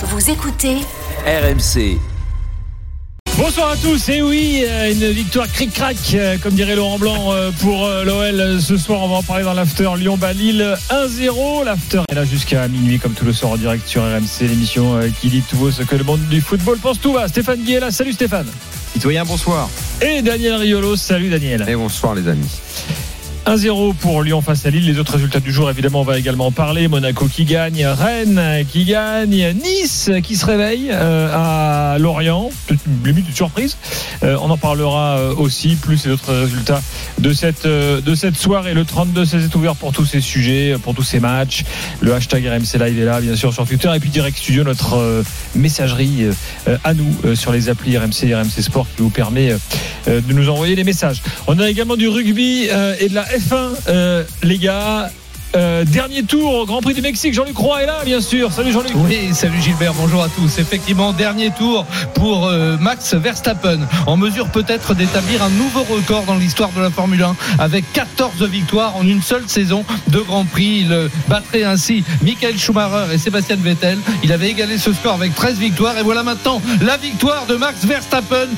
Vous écoutez RMC. Bonsoir à tous, et oui, euh, une victoire cric-crac, euh, comme dirait Laurent Blanc, euh, pour l'OL ce soir. On va en parler dans l'after Lyon-Balil 1-0. L'after est là jusqu'à minuit, comme tout le soir en direct sur RMC, l'émission qui dit tout haut ce que le monde du football pense tout va. Stéphane Guy est là, salut Stéphane. Citoyen, bonsoir. Et Daniel Riolo, salut Daniel. Et bonsoir les amis. 1-0 pour Lyon face à Lille. Les autres résultats du jour, évidemment, on va également en parler. Monaco qui gagne, Rennes qui gagne, Nice qui se réveille euh, à Lorient. Limite une surprise. Euh, on en parlera euh, aussi, plus les autres résultats de cette, de cette soirée. Le 32-16 est ouvert pour tous ces sujets, pour tous ces matchs. Le hashtag RMC Live est là, bien sûr, sur Twitter. Et puis Direct Studio, notre messagerie à nous sur les applis RMC et RMC Sport qui vous permet de nous envoyer les messages. On a également du rugby et de la F1, euh, les gars. Euh, dernier tour au Grand Prix du Mexique. Jean-Luc Roy est là, bien sûr. Salut Jean-Luc. Oui, salut Gilbert, bonjour à tous. Effectivement, dernier tour pour euh, Max Verstappen, en mesure peut-être d'établir un nouveau record dans l'histoire de la Formule 1, avec 14 victoires en une seule saison de Grand Prix. Il euh, battrait ainsi Michael Schumacher et Sébastien Vettel. Il avait égalé ce score avec 13 victoires. Et voilà maintenant la victoire de Max Verstappen.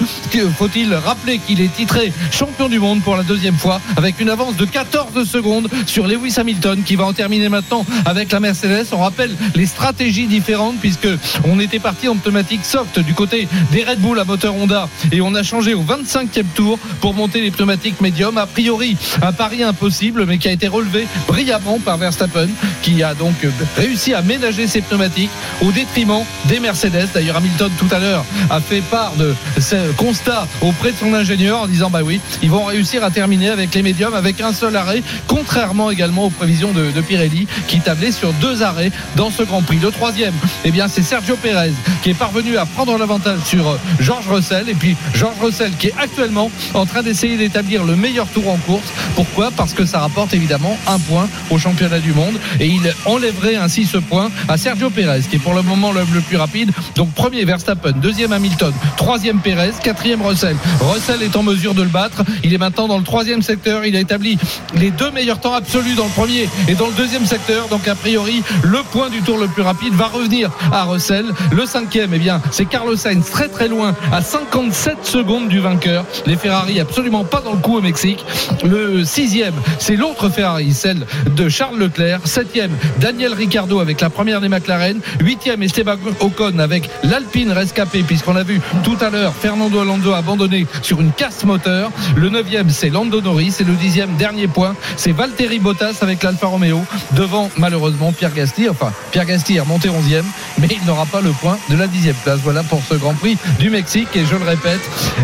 Faut-il rappeler qu'il est titré champion du monde pour la deuxième fois, avec une avance de 14 secondes sur Lewis Hamilton, qui va en terminer maintenant avec la Mercedes. On rappelle les stratégies différentes, puisque on était parti en pneumatique soft du côté des Red Bull à moteur Honda, et on a changé au 25e tour pour monter les pneumatiques médium. A priori, un pari impossible, mais qui a été relevé brillamment par Verstappen, qui a donc réussi à ménager ses pneumatiques au détriment des Mercedes. D'ailleurs, Hamilton tout à l'heure a fait part de ce constat auprès de son ingénieur en disant bah oui, ils vont réussir à terminer avec les médiums avec un seul arrêt, contrairement également aux prévisions de, Pirelli qui tablait sur deux arrêts dans ce Grand Prix. Le troisième, eh bien c'est Sergio Pérez qui est parvenu à prendre l'avantage sur euh, George Russell et puis George Russell qui est actuellement en train d'essayer d'établir le meilleur tour en course. Pourquoi? Parce que ça rapporte évidemment un point au championnat du monde et il enlèverait ainsi ce point à Sergio Pérez qui est pour le moment l'homme le plus rapide. Donc premier Verstappen, deuxième Hamilton, troisième Pérez, quatrième Russell. Russell est en mesure de le battre. Il est maintenant dans le troisième secteur. Il a établi les deux meilleurs temps absolus dans le premier et dans le deuxième secteur. Donc a priori, le point du tour le plus rapide va revenir à Russell. Le cinquième, eh bien, c'est Carlos Sainz très très loin à 57 secondes du vainqueur. Les Ferrari absolument pas dans le coup au Mexique. Le sixième, c'est l'autre Ferrari, celle de Charles Leclerc. Septième, Daniel Ricciardo avec la première des McLaren. Huitième, Esteban Ocon avec l'Alpine rescapé puisqu'on a vu tout à l'heure Fernando Alonso abandonné sur une casse moteur. Le neuvième, c'est Lando Norris. Et le dixième, dernier point, c'est Valtteri Bottas avec l'Alfa Romeo devant malheureusement Pierre Gasly. Enfin, Pierre Gasly est remonté onzième, mais il n'aura pas le point de la dixième place. Voilà pour ce Grand Prix du Mexique. Et je le répète,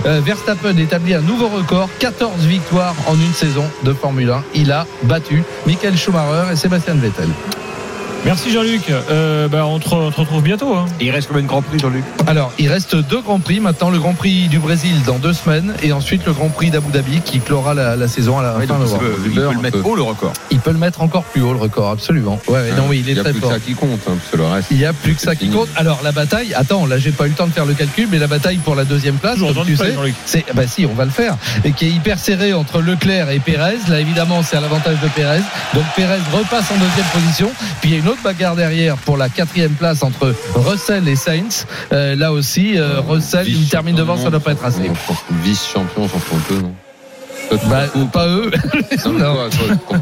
euh, Verstappen établit un nouveau record, 14 victoires en une saison de Formule 1. Il a battu Michael Schumacher et Sébastien Vettel. Merci Jean-Luc. Euh, bah, on, te, on te retrouve bientôt. hein. Il reste combien de Grand Prix, Jean-Luc? Alors, il reste deux Grands Prix. Maintenant, le Grand Prix du Brésil dans deux semaines et ensuite le Grand Prix d'Abu Dhabi qui clora la, la saison à la Oui, fin novembre. Il peut le mettre haut, le record. Il peut le mettre encore plus haut, le record, absolument. Ouais, ouais, non, oui, il est n'y a très plus que ça qui compte, hein, parce que le reste. Il n'y a plus que ça qui compte. Alors la bataille, attends, là j'ai pas eu le temps de faire le calcul, mais la bataille pour la deuxième place, comme tu sais, Jean-Luc. c'est bah si, on va le faire, et qui est hyper serré entre Leclerc et Pérez. Là évidemment c'est à l'avantage de Pérez. Donc Pérez repasse en deuxième position. Puis il y a une autre bagarre derrière pour la quatrième place entre Russell et Sainz. Euh, là aussi, euh, Russell il termine devant, ça doit pas être assez. Vice-champion, un peu, non? Bah, pas eux.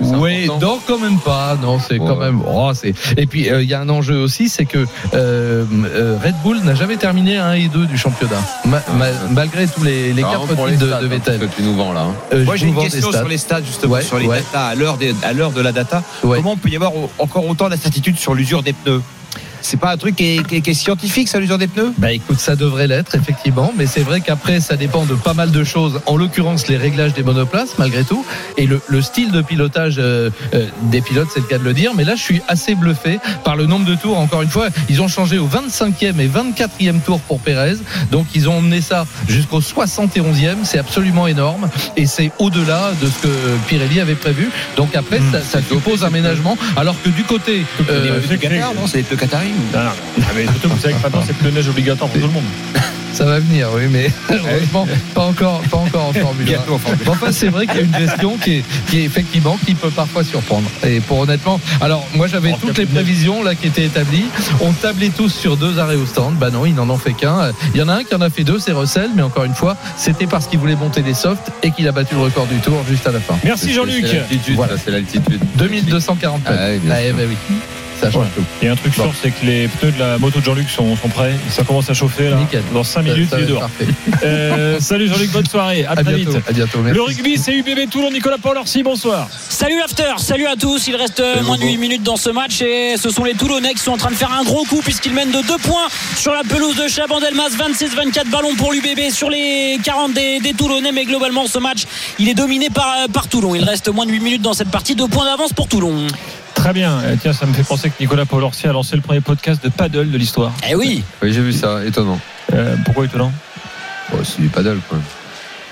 Oui, non, quand même pas. Non, c'est quand même. oh, c'est. Et puis euh, il y a un enjeu aussi, c'est que euh, euh, Red Bull n'a jamais terminé 1 et 2 du championnat, Ma- ma- malgré tous les, les Alors, quatre Ah. les titres de, de hein, Vettel. que tu nous vends là. hein. Euh, Moi je j'ai une question sur les stats justement Ouais, sur les ouais. data à l'heure à l'heure de la data. Ouais. Comment on peut y avoir encore autant d'incertitudes sur l'usure des pneus? C'est pas un truc qui est, qui est- qui est scientifique ça l'usure des pneus? Bah écoute, ça devrait l'être effectivement, mais c'est vrai qu'après ça dépend de pas mal de choses. En l'occurrence, les réglages des monoplaces malgré tout, et le, le style de pilotage euh, euh, des pilotes, c'est le cas de le dire. Mais là, je suis assez bluffé par le nombre de tours. Encore une fois, ils ont changé au 25e et 24e tour pour Pérez, donc ils ont emmené ça jusqu'au 71e. C'est absolument énorme, et c'est au-delà de ce que Pirelli avait prévu. Donc après, ça, ça suppose un ménagement, alors que du côté euh, C'est du Qatar, non? C'est les pneus qataris Non, non, mais surtout, vous savez que maintenant, c'est pneus neige obligatoire pour tout le monde. Ça va venir, oui, mais heureusement, pas encore, pas encore en Formule 1. Bientôt en Formule Bon, Enfin, c'est vrai qu'il y a une gestion qui est, qui est effectivement qui peut parfois surprendre. Et pour honnêtement, alors moi j'avais toutes les plus de prévisions là qui étaient établies. On tablait tous sur deux arrêts au stand. Bah non, ils n'en ont fait qu'un. Il y en a un qui en a fait deux, c'est Russell, mais encore une fois, c'était parce qu'il voulait monter des softs et qu'il a battu le record du tour juste à la fin. Merci Jean-Luc. C'est l'altitude, Voilà. c'est l'altitude. 2240 Ah bien Ah, eh ben oui. Ça change Ouais. tout. Il y a un truc sûr, c'est que les pneus de la moto de Jean-Luc sont, sont prêts. Ça commence à chauffer là. Nickel. Dans 5 Ça- minutes, ça il est dehors. parfait. Euh, salut Jean-Luc, bonne soirée. À, À très bientôt. vite. À bientôt. Merci. Le rugby, c'est UBB Toulon, Nicolas Paul-Orsi, bonsoir. Salut l'after, salut à tous. Il reste euh, moins de 8 minutes dans ce match et ce sont les Toulonnais qui sont en train de faire un gros coup puisqu'ils mènent de 2 points sur la pelouse de Chabandelmas. 26-24 ballons pour l'UBB sur les 40 des, des Toulonnais. Mais globalement, ce match, il est dominé par, euh, par Toulon. Il reste moins de 8 minutes dans cette partie. 2 points d'avance pour Toulon. Très bien. Euh, Tiens, ça me fait penser que Nicolas Paul-Orsi a lancé le premier podcast de paddle de l'histoire. Eh oui, Oui, j'ai vu ça, étonnant. Euh, pourquoi étonnant? Bon, c'est du paddle, quoi.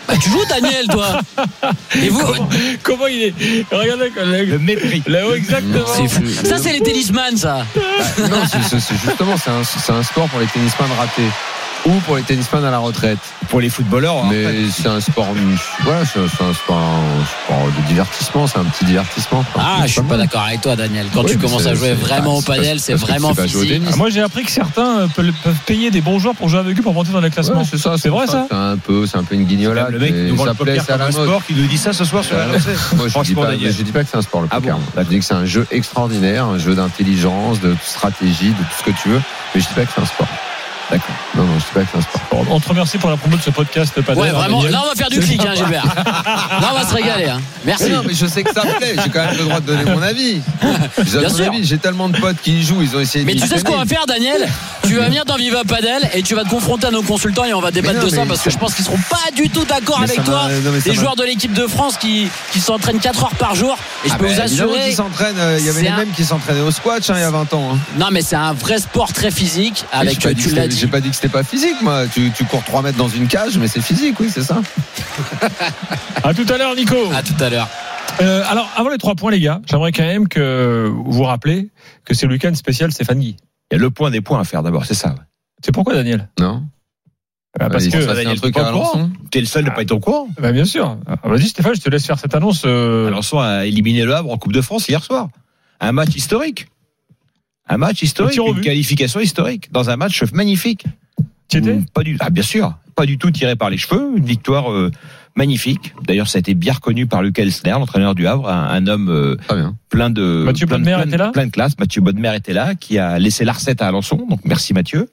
bah, tu joues Daniel, toi. Et vous, Comment il est Regardez, collègue. Le mépris. Là-haut, exactement. c'est fou. Ça, c'est les tennisman, ça. Ah, non, c'est- justement, c'est un, c'est un sport pour les tennisman ratés. Ou pour les tennisman à la retraite. Pour les footballeurs, en Mais fait, c'est un sport, voilà, c'est un sport, un sport de divertissement, c'est un petit divertissement. Ah, je suis pas d'accord avec toi, Daniel. Quand Oui, tu commences à jouer vraiment au padel, c'est vraiment physique. Ah, moi, j'ai appris que certains euh, peuvent, peuvent payer des bons joueurs pour jouer avec eux pour monter dans les classements. Ouais, c'est ça, C'est vrai, ça C'est un peu, c'est un peu une guignolade. le mec nous ça plaît, c'est à la un mode. sport qui nous dit ça ce soir sur la lancée. Moi, je dis Franchement, pas, Daniel. je dis pas que c'est un sport le Ah poker. je dis que c'est un jeu extraordinaire, un jeu d'intelligence, de stratégie, de tout ce que tu veux. Mais je dis pas que c'est un sport. D'accord. Non, non, je dis pas que c'est un sport. On te remercie pour la promo de ce podcast de paddle. Ouais, vraiment. Là, on va faire du clic, hein, Gilbert. Là, on va se régaler. Hein. Merci. Mais non, mais je sais que ça me plaît. J'ai quand même le droit de donner mon avis. Bien mon sûr. J'ai tellement de potes qui y jouent, ils ont essayé de Mais tu sais ce qu'on va faire, Daniel? Tu vas venir dans Viva Padel et tu vas te confronter à nos consultants et on va débattre non, de ça parce que je pense qu'ils seront pas du tout d'accord Mais avec toi. non, Les joueurs de l'équipe de France qui, qui s'entraînent 4 heures par jour et je Ah peux bah, vous assurer. s'entraînent. euh, Il y avait les mêmes qui s'entraînaient au squash hein, il y a 20 ans. Non, mais c'est un vrai sport très physique avec, j'ai euh, tu l'as dit. J'ai pas dit que c'était pas physique, moi. Tu, tu cours 3 mètres dans une cage, mais c'est physique, oui, c'est ça. À tout à l'heure, Nico. À tout à l'heure. Euh, alors, avant les trois points, les gars, j'aimerais quand même que vous vous rappelez que c'est le week-end spécial Stéphane Guy. Il y a le point des points à faire d'abord, c'est ça. C'est pourquoi, Daniel? Non Ah, Parce que, passe Daniel, un truc à. T'es le seul de pas être au courant. bah, bien sûr. Ah, Vas-y, Stéphane, je te laisse faire cette annonce. euh, Alençon a éliminé le Havre en Coupe de France hier soir. Un match historique. Un match historique, une qualification historique dans un match magnifique. Tu étais Mm, Pas du, ah, bien sûr, pas du tout tiré par les cheveux, une victoire euh, magnifique. D'ailleurs, ça a été bien reconnu par Lucas Elsner, l'entraîneur du Havre, un, un homme euh, plein de Mathieu plein Bodmer était là? plein de classe. Mathieu Bodmer était là, qui a laissé la recette à Alençon. Donc merci Mathieu.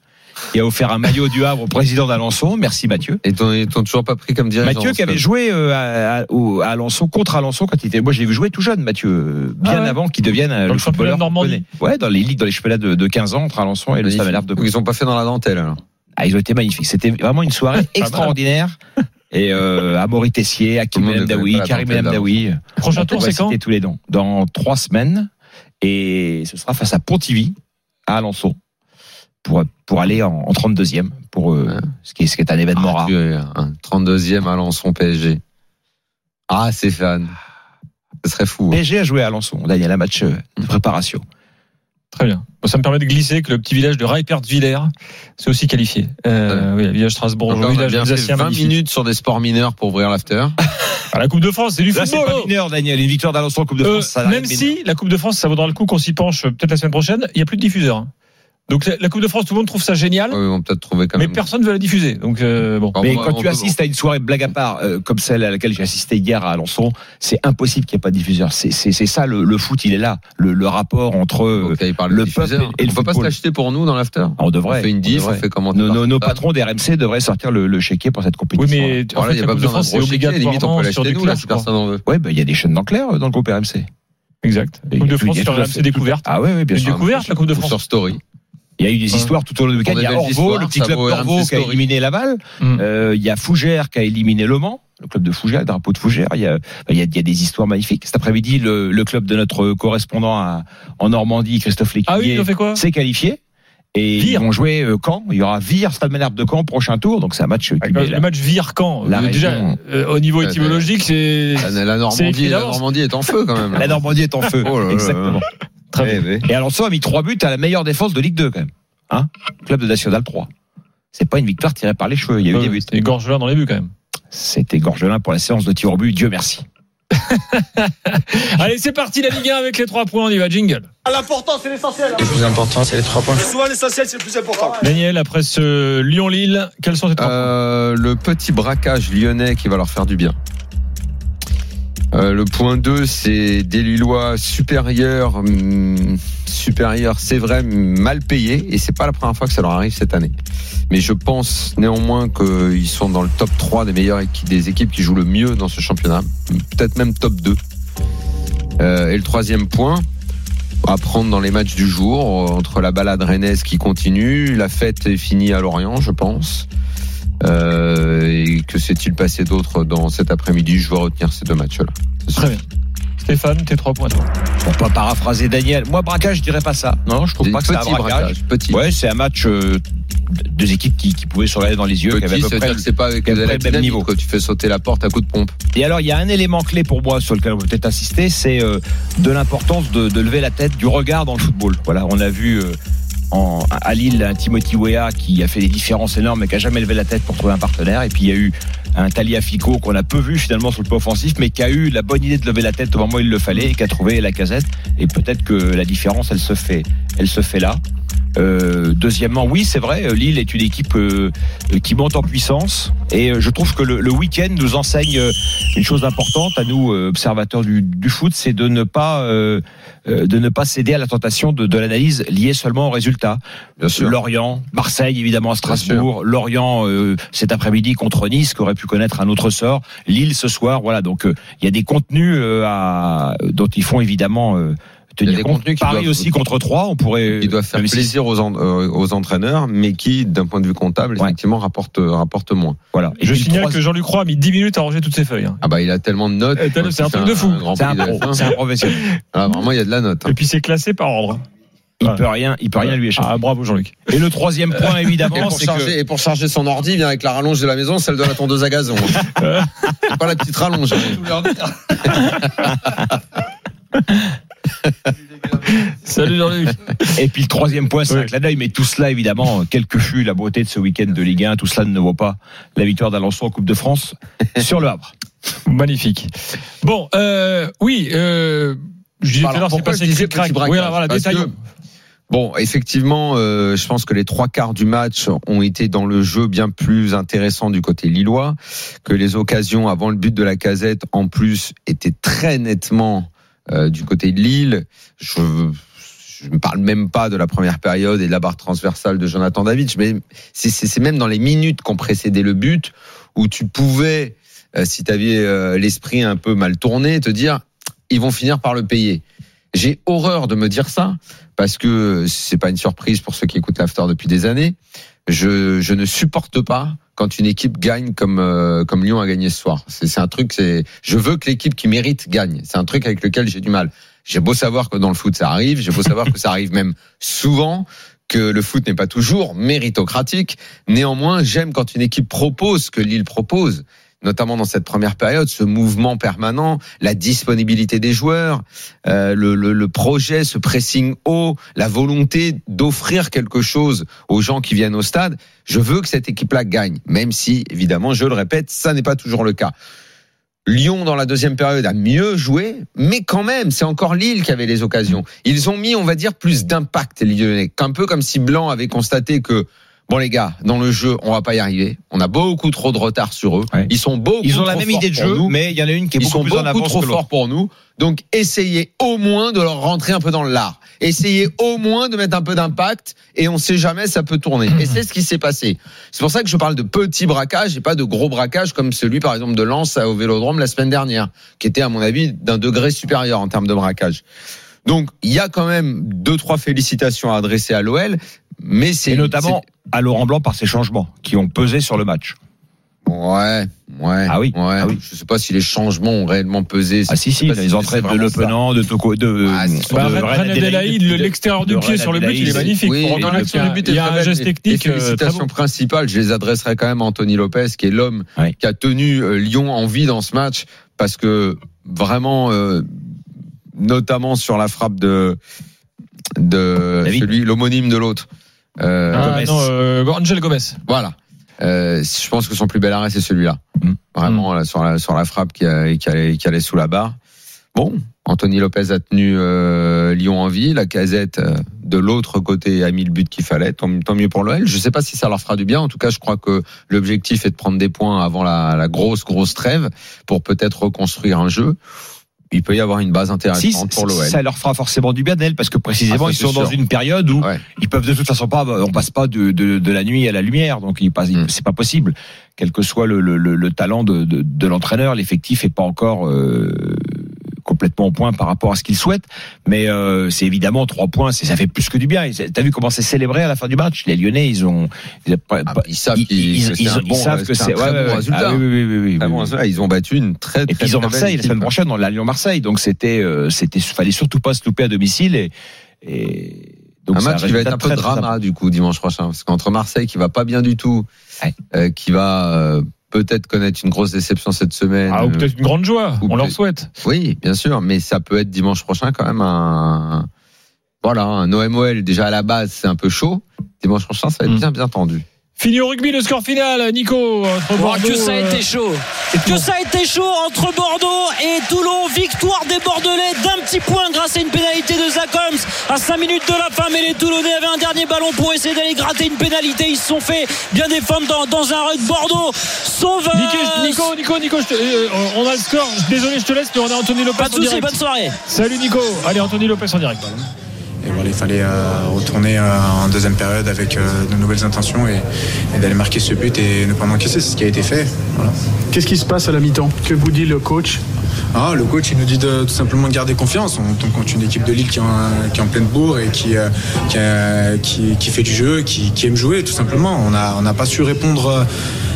Qui a offert un maillot du Havre au président d'Alençon. Merci Mathieu. Et t'ont- toujours pas pris comme dirigeant. Mathieu qui avait joué euh, à, à- Alençon contre Alençon quand il était. Moi, j'ai vu jouer tout jeune, Mathieu, bien Ah ouais. avant qu'il devienne Dans le le championnat footballeur de Normandie. Ouais, dans les ligues, dans les championnats de, de 15 ans entre Alençon et le Stade Malherbe de. Ils ont pas fait dans la dentelle, alors. Ah, ils ont été magnifiques. C'était vraiment une soirée extraordinaire. Et euh, Amaury Tessier, Hakim la Karim Amdaoui. Prochain tour, c'est quand tous les noms. Dans trois semaines. Et ce sera face à Pontivy, à Alençon. Pour, pour aller en, en 32e. Pour, euh, Ouais. ce, qui est, ce qui est un événement Ah, rare. un 32e à Alençon PSG. Ah, c'est fan. Ce serait fou. hein. PSG a joué à Alençon. Daniel, un match euh, de préparation. Très bien. Bon, ça me permet de glisser que le petit village de Reipertviller, c'est aussi qualifié. Euh, oui, le village Strasbourg, Donc là, on a village bien fait alsacien 20 magnifique. minutes sur des sports mineurs pour ouvrir l'after. À la Coupe de France, c'est du Là, c'est football. pas oh. mineur, Daniel. Une victoire d'Alençon en Coupe de Euh, France, ça même si la Coupe de France, ça vaudra le coup qu'on s'y penche euh, peut-être la semaine prochaine, il n'y a plus de diffuseur. hein. Donc la Coupe de France, tout le monde trouve ça génial, ils vont peut-être trouver quand mais même. personne ne veut la diffuser. Donc euh, bon. Mais on quand on tu peut- assistes à une soirée blague à part, euh, comme celle à laquelle j'ai assisté hier à Alençon, c'est impossible qu'il n'y ait pas de diffuseur. C'est, ça, le, le foot, il est là. Le, le rapport entre. euh, le de diffuseur. peuple et le On peut pas se l'acheter pour nous dans l'after. on devrait. On fait une diff, on on fait comment Nos, nos- nos patrons des RMC devraient sortir le, le chéquier pour cette Oui, compétition. mais en Voilà, fait, il n'y a la pas Coupe de besoin d'un France, chéquier. Limite, on obligatoirement peut sur l'acheter nous, là, si personne n'en veut. Ouais, bah, il y a des chaînes clair dans le groupe RMC. Exact. Coupe de France sur RMC découverte. Ah ouais, bien Une sûr. découverte, la Coupe de France. Sur Story. Il y a eu des Ouais. histoires tout au long du week-end. Il y a Orvaux, le petit club d'Orvaux qui a éliminé Laval. Mm. Euh, Il y a Fougères qui a éliminé Le Mans, le club de Fougères, le drapeau de Fougères. Il y a, il y a, il y a des histoires magnifiques. Cet après-midi, le, le club de notre correspondant à- en Normandie, Christophe Ah oui, quoi s'est qualifié. Et Vire. ils vont jouer euh, Caen. Il y aura Vire, Stade Malherbe de Caen, prochain tour. Donc c'est un match euh, qui met Le la, match Vire-Camp. La Euh, Déjà, euh, au niveau étymologique, c'est. La, Normandie, la d'avance. Normandie est en feu quand même. la Normandie est en feu. Oh là là. Très bien. oui. Et Alonso a mis trois buts à la meilleure défense de Ligue 2 quand même. Hein Club de National 3. C'est pas une victoire tirée par les cheveux. Il y a eu des buts. C'était Gorgelin dans les buts quand même. C'était Gorgelin pour la séance de tir au but. Dieu merci. Allez, c'est parti la Ligue 1 avec les trois points. On y va, jingle. L'important, c'est l'essentiel. Le plus important, c'est les trois points. Souvent, l'essentiel, c'est le plus important. Daniel, après ce Lyon-Lille, quels sont tes trois points? Euh, le petit braquage lyonnais qui va leur faire du bien. Euh, le point 2, c'est des Lillois supérieurs, hum, supérieurs, c'est vrai, mal payés, et c'est pas la première fois que ça leur arrive cette année. Mais je pense néanmoins qu'ils sont dans le top 3 des meilleures équipes, des équipes qui jouent le mieux dans ce championnat, peut-être même top 2. Euh, et le troisième point, à prendre dans les matchs du jour, euh, entre la balade rennaise qui continue, la fête est finie à Lorient, je pense. Euh, et que s'est-il passé d'autre dans cet après-midi? Je vais retenir ces deux matchs-là. Très bien. Stéphane, tes trois points. Pour pas paraphraser Daniel, moi braquage, je dirais pas ça. Non, je trouve Des pas que c'est un braquage. braquages, petits. Ouais, c'est un match euh, deux équipes qui, qui pouvaient se regarder dans les yeux, qui avaient à Petit, peu près que c'est pas avec le même niveau. quoi. Tu fais sauter la porte à coup de pompe. Et alors, il y a un élément clé pour moi sur lequel on peut peut-être insister, c'est euh, de l'importance de, de lever la tête, du regard dans le football. Voilà, on a vu euh, en, à Lille Timothy Weah qui a fait des différences énormes mais qui a jamais levé la tête pour trouver un partenaire. Et puis il y a eu un Talia Fico qu'on a peu vu finalement sur le plan offensif, mais qui a eu la bonne idée de lever la tête au moment où il le fallait et qui a trouvé la casette. Et peut-être que la différence, elle se fait, elle se fait là. Euh, deuxièmement, oui, c'est vrai, Lille est une équipe euh, qui monte en puissance et euh, je trouve que le, le week-end nous enseigne euh, une chose importante à nous euh, observateurs du, du foot, c'est de ne pas euh, de ne pas céder à la tentation de, de l'analyse liée seulement au résultat. Bien sûr. Lorient, Marseille évidemment à Strasbourg, Lorient euh, cet après-midi contre Nice qui aurait pu connaître un autre sort, Lille ce soir, voilà donc euh, il y a des contenus euh, à, dont ils font évidemment euh, tenir des compte. contenus qui Paris doivent- aussi contre 3, on pourrait Qui doivent faire plaisir aux, en- euh, aux entraîneurs, mais qui, d'un point de vue comptable, Ouais. effectivement, rapportent, rapportent moins. voilà. Et Je signale que Jean-Luc Roy a mis 10 minutes à ranger toutes ses feuilles. hein. Ah bah, il a tellement de notes. Eh, c'est un truc de fou. c'est un prix de pro, F1. c'est un professionnel. Ah, vraiment, il y a de la note. hein. Et puis c'est classé par ordre. Il Ouais. peut rien, il peut rien lui échapper. Ah, bravo Jean-Luc. Et le troisième point évidemment, c'est que et pour charger son ordi, il vient avec la rallonge de la maison, celle de la tondeuse à gazon. hein. C'est pas la petite rallonge. Salut Jean-Luc. Et puis le troisième point, c'est Oui. un clin d'œil, mais tout cela, évidemment, quelle que fut la beauté de ce week-end de Ligue 1, tout cela ne vaut pas la victoire d'Alençon en Coupe de France sur le Havre. Magnifique. Bon, euh, oui, euh, je disais tout à Alors, l'heure, c'est passé je disais petit Oui, alors, voilà, détaillons. Bon, effectivement, euh, je pense que les trois quarts du match ont été dans le jeu bien plus intéressants du côté lillois, que les occasions avant le but de la casette, en plus, étaient très nettement euh, du côté de Lille. Je ne parle même pas de la première période et de la barre transversale de Jonathan David, mais c'est- même dans les minutes qui ont précédé le but où tu pouvais, euh, si tu avais euh, l'esprit un peu mal tourné, te dire ils vont finir par le payer. J'ai horreur de me dire ça parce que c'est pas une surprise pour ceux qui écoutent l'after depuis des années. Je ne supporte pas quand une équipe gagne comme euh, comme Lyon a gagné ce soir. C'est un truc. C'est je veux que l'équipe qui mérite gagne. C'est un truc avec lequel j'ai du mal. J'ai beau savoir que dans le foot ça arrive. J'ai beau savoir que ça arrive même souvent que le foot n'est pas toujours méritocratique. Néanmoins, j'aime quand une équipe propose ce que Lille propose notamment dans cette première période, ce mouvement permanent, la disponibilité des joueurs, euh, le, le, le projet, ce pressing haut, la volonté d'offrir quelque chose aux gens qui viennent au stade. Je veux que cette équipe-là gagne, même si, évidemment, je le répète, ça n'est pas toujours le cas. Lyon, dans la deuxième période, a mieux joué, mais quand même, c'est encore Lille qui avait les occasions. Ils ont mis, on va dire, plus d'impact, les Lyonnais. Un peu comme si Blanc avait constaté que Bon les gars, dans le jeu, on va pas y arriver. On a beaucoup trop de retard sur eux. Ouais. Ils sont beaucoup Ils ont la même idée de jeu, nous. mais il y en a une qui est Ils beaucoup sont plus en avance trop forts pour nous. Donc essayez au moins de leur rentrer un peu dans l'art. Essayez au moins de mettre un peu d'impact et on sait jamais ça peut tourner. Et c'est ce qui s'est passé. C'est pour ça que je parle de petits braquages et pas de gros braquages comme celui par exemple de Lens au Vélodrome la semaine dernière, qui était à mon avis d'un degré supérieur en termes de braquage. Donc il y a quand même deux trois félicitations à adresser à l'OL, mais c'est Et notamment à Laurent Blanc par ses changements qui ont pesé sur le match. Ouais, ouais. Ah oui, ouais. ah oui. Je sais pas si les changements ont réellement pesé. Ah si si, pas les entrées de Le. Penant, de Toko, de, Ah, de de- l'extérieur du de pied sur le but, il est magnifique. Oui, il y a un geste Les- technique. Les euh, félicitations principales, je les adresserai quand même à Anthony Lopez, qui est l'homme Oui. qui a tenu euh, Lyon en vie dans ce match, parce que vraiment, euh, notamment sur la frappe de de David celui l'homonyme de l'autre. Euh, Ah, Gomez. non, euh, Angel Gomez. Voilà. Euh, je pense que son plus bel arrêt c'est celui-là. Mm. Vraiment là, sur la sur la frappe qui, a- qui allait qui allait sous la barre. Bon, Anthony Lopez a tenu euh, Lyon en vie. La casette euh, de l'autre côté a mis le but qu'il fallait. Tant, tant mieux pour l'OL. Je sais pas si ça leur fera du bien. En tout cas, je crois que l'objectif est de prendre des points avant la, la grosse grosse trêve pour peut-être reconstruire un jeu. Il peut y avoir une base Si, intéressante pour l'OL. ça leur fera forcément du bien d'elle parce que précisément Ah, ils sont dans une période où Ouais. ils peuvent de toute façon pas on passe pas de, de, de la nuit à la lumière donc Mm. c'est pas possible quel que soit le, le, le, le talent de, de, de l'entraîneur l'effectif est pas encore euh, complètement au point par rapport à ce qu'il souhaite. Mais euh, c'est évidemment trois points ça fait plus que du bien. T'as vu comment c'est célébré à la fin du match? Les Lyonnais ils ont ils, Ah, ils savent ils- ils- que c'est ils- bon- savent que c'est un c'est très ouais, bon résultat. ah oui, oui, oui, Ah ils ont battu une très très Et puis ils ont Marseille la semaine prochaine dans la Lyon Marseille donc c'était euh, c'était fallait surtout pas se louper à domicile et, et donc un match qui va être un peu de très, très drama du coup dimanche prochain parce qu'entre Marseille qui va pas bien du tout, Ouais. euh, qui va euh, peut-être connaître une grosse déception cette semaine. Ah, ou peut-être une grande joie. ou On leur souhaite. Oui, bien sûr, mais ça peut être dimanche prochain quand même un voilà un OMOL déjà à la base c'est un peu chaud. Dimanche prochain ça va être Mm. bien bien tendu. Fini au rugby, le score final, Nico, entre Bordeaux. que ça a euh, été chaud Que ça a été chaud entre Bordeaux et Toulon Victoire des Bordelais d'un petit point grâce à une pénalité de Zach Holmes à 5 minutes de la fin mais les Toulonnais avaient un dernier ballon pour essayer d'aller gratter une pénalité ils se sont fait bien défendre dans, dans un rug Bordeaux sauve Nico, Nico, Nico, Nico, je te- euh, on a le score. Désolé, je te laisse, mais on a Anthony Lopez pas de soucis bonne soirée Salut Nico. Allez, Anthony Lopez en direct. Et voilà, il fallait euh, retourner euh, en deuxième période avec euh, de nouvelles intentions et, et d'aller marquer ce but et ne pas m'encaisser. C'est ce qui a été fait. Voilà. Qu'est-ce qui se passe à la mi-temps? Que vous dit le coach? Ah, le coach, il nous dit de, tout simplement de garder confiance. On tombe contre une équipe de Lille qui est en, qui est en pleine bourre et qui, qui, fait du jeu, qui, aime jouer, tout simplement. On n'a on pas su répondre,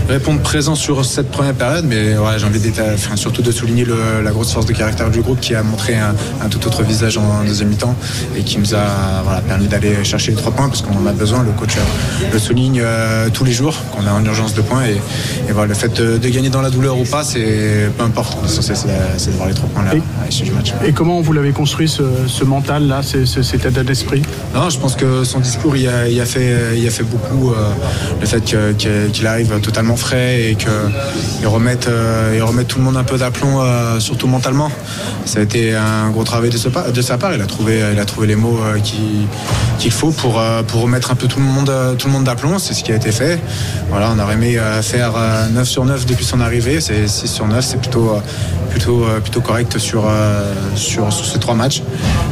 répondre présent sur cette première période, mais ouais, j'ai envie enfin, surtout de souligner le- la grosse force de caractère du groupe qui a montré un, un tout autre visage en deuxième mi-temps et qui nous a voilà, permis d'aller chercher les trois points parce qu'on en a besoin. Le coach euh, le souligne euh, tous les jours qu'on est en urgence de points et, et voilà, le fait de, de gagner dans la douleur ou pas, c'est peu importe. L'essentiel, c'est de- voir les trois points là Et- à l'issue du match. Et comment vous l'avez construit ce, ce mental-là, ce- ce- cet état d'esprit? Non, je pense que son discours, il a, il a fait, il a fait beaucoup. euh, le fait qu'il arrive totalement frais et qu'il remette, euh, il remette tout le monde un peu d'aplomb, euh, surtout mentalement. Ça a été un gros travail de, ce de sa part. Il a trouvé, il a trouvé les mots euh, qui- qu'il faut pour, pour remettre un peu tout le monde, tout le monde d'aplomb. C'est ce qui a été fait. Voilà, on aurait aimé faire euh, 9 sur 9 depuis son arrivée. C'est 6 sur 9. C'est plutôt, plutôt, plutôt correct sur, sur, ces trois matchs.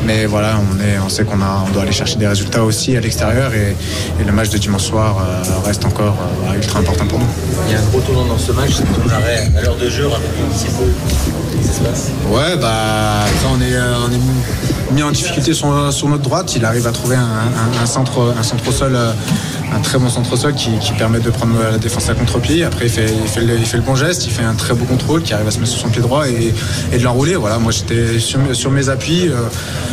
Mais voilà, on, est, on sait qu'on on doit aller chercher des résultats aussi à l'extérieur et, le match de dimanche soir reste encore ultra important pour nous. Il y a un gros tournant dans ce match, c'est ton arrêt à l'heure de jeu, raconte-nous un petit peu ce qui se passe? Ouais, bah, ça, on est, euh, on est mis en difficulté sur, sur notre droite. Il arrive à trouver un centre, un centre au sol, euh, un très bon centre au sol qui, qui permet de prendre la défense à contre-pied. Après, il fait, il, fait le, il fait le bon geste, il fait un très beau contrôle qui arrive à se mettre sur son pied droit et, et de l'enrouler. Voilà, moi, j'étais sur, mes- sur mes appuis. euh,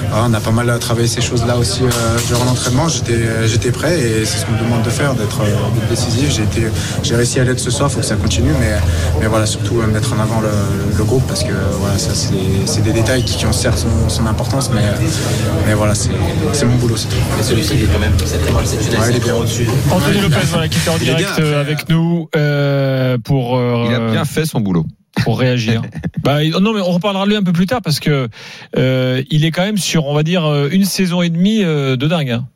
voilà, on a pas mal travaillé ces choses-là aussi euh, durant l'entraînement. J'étais, j'étais prêt et c'est ce qu'on me demande de faire, d'être, euh, décisif. J'ai, été, j'ai réussi à l'être ce soir, il faut que ça continue. Mais, mais voilà, surtout euh, mettre en avant le, le groupe parce que voilà, ça, c'est, des- c'est des détails qui, qui ont certes son, son importance, mais, mais voilà, c'est, c'est mon boulot, c'est celui-ci, il est quand même cette Ouais, c'est au-dessus. Anthony Lopez, voilà, qui était en direct bien, euh, avec nous euh, pour euh, Il a bien fait son boulot. pour réagir. bah, non, mais on reparlera de lui un peu plus tard parce que euh, il est quand même sur, on va dire, euh, une saison et demie euh, de dingue. Hein.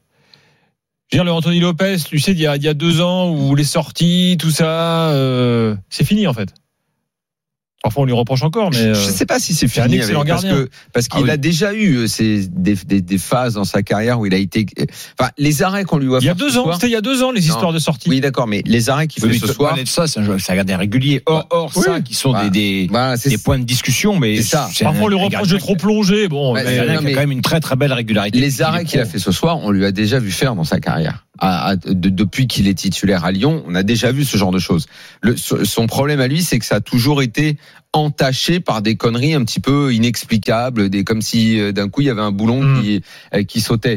Je veux dire, le Anthony Lopez, tu sais, il y a, il y a deux ans où les sorties, tout ça, euh, c'est fini en fait. Parfois, on lui reproche encore, mais Je euh, je sais pas si c'est fini excellent avec- parce que parce qu'il Ah oui. a déjà eu euh, ces, des, des, des phases dans sa carrière où il a été. Enfin, les arrêts qu'on lui voit il y a faire deux ans, soir- c'était il y a deux ans les Non. histoires de sortie. Oui, d'accord, mais les arrêts qu'il fait ce soir. de ça, c'est un, c'est un gardien régulier. Or, or Oui. ça, qui sont des, des, c'est des points de discussion, mais C'est ça. c'est Parfois, on lui reproche de trop plonger. Bon, mais- qui a quand même une très très belle régularité. Les arrêts qu'il a fait ce soir, on lui a déjà vu faire dans sa carrière. À- à- de- depuis qu'il est titulaire à Lyon, on a déjà vu ce genre de choses. Le, son problème à lui, c'est que ça a toujours été entaché par des conneries un petit peu inexplicables, des comme si euh, d'un coup il y avait un boulon Mm. qui euh, qui sautait.